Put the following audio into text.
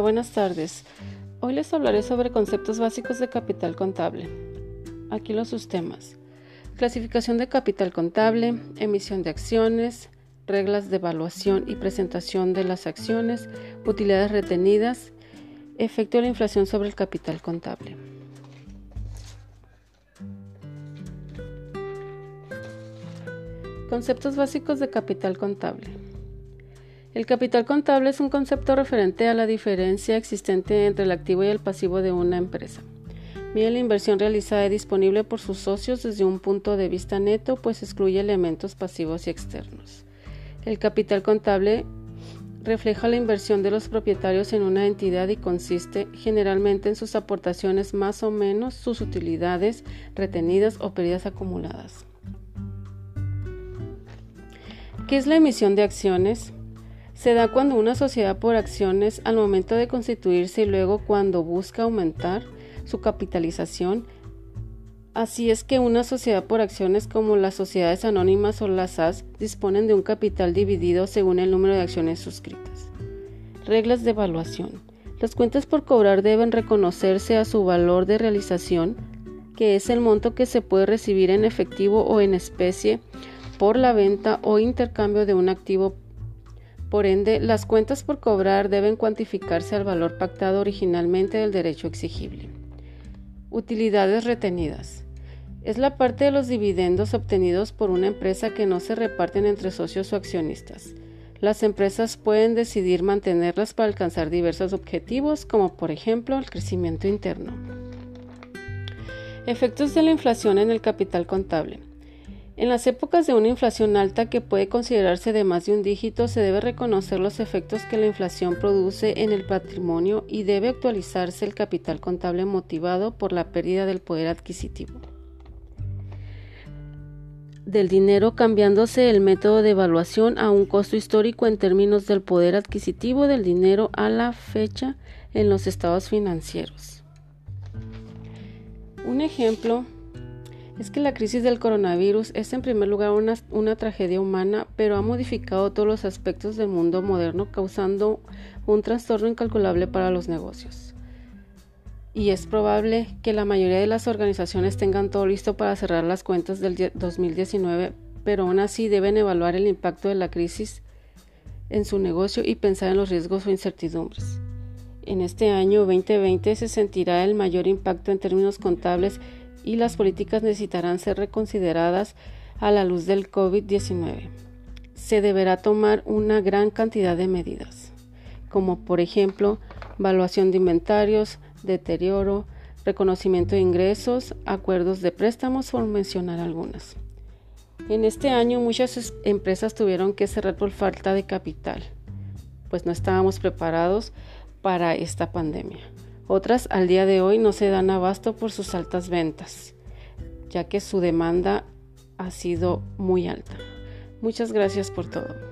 buenas tardes. Hoy les hablaré sobre conceptos básicos de capital contable. Aquí los sus temas. Clasificación de capital contable, emisión de acciones, reglas de evaluación y presentación de las acciones, utilidades retenidas, efecto de la inflación sobre el capital contable. Conceptos básicos de capital contable. El capital contable es un concepto referente a la diferencia existente entre el activo y el pasivo de una empresa. Mide la inversión realizada y disponible por sus socios desde un punto de vista neto, pues excluye elementos pasivos y externos. El capital contable refleja la inversión de los propietarios en una entidad y consiste generalmente en sus aportaciones más o menos sus utilidades retenidas o pérdidas acumuladas. ¿Qué es la emisión de acciones? Se da cuando una sociedad por acciones al momento de constituirse y luego cuando busca aumentar su capitalización. Así es que una sociedad por acciones como las sociedades anónimas o las SAS disponen de un capital dividido según el número de acciones suscritas. Reglas de evaluación. Las cuentas por cobrar deben reconocerse a su valor de realización, que es el monto que se puede recibir en efectivo o en especie por la venta o intercambio de un activo por ende, las cuentas por cobrar deben cuantificarse al valor pactado originalmente del derecho exigible. Utilidades retenidas. Es la parte de los dividendos obtenidos por una empresa que no se reparten entre socios o accionistas. Las empresas pueden decidir mantenerlas para alcanzar diversos objetivos, como por ejemplo el crecimiento interno. Efectos de la inflación en el capital contable. En las épocas de una inflación alta que puede considerarse de más de un dígito, se debe reconocer los efectos que la inflación produce en el patrimonio y debe actualizarse el capital contable motivado por la pérdida del poder adquisitivo del dinero cambiándose el método de evaluación a un costo histórico en términos del poder adquisitivo del dinero a la fecha en los estados financieros. Un ejemplo es que la crisis del coronavirus es en primer lugar una, tragedia humana, pero ha modificado todos los aspectos del mundo moderno, causando un trastorno incalculable para los negocios. Y es probable que la mayoría de las organizaciones tengan todo listo para cerrar las cuentas del 2019, pero aún así deben evaluar el impacto de la crisis en su negocio y pensar en los riesgos o incertidumbres. En este año 2020 se sentirá el mayor impacto en términos contables y las políticas necesitarán ser reconsideradas a la luz del COVID-19. Se deberá tomar una gran cantidad de medidas, como por ejemplo evaluación de inventarios, deterioro, reconocimiento de ingresos, acuerdos de préstamos, por mencionar algunas. En este año muchas empresas tuvieron que cerrar por falta de capital, pues no estábamos preparados para esta pandemia. Otras al día de hoy no se dan abasto por sus altas ventas, ya que su demanda ha sido muy alta. Muchas gracias por todo.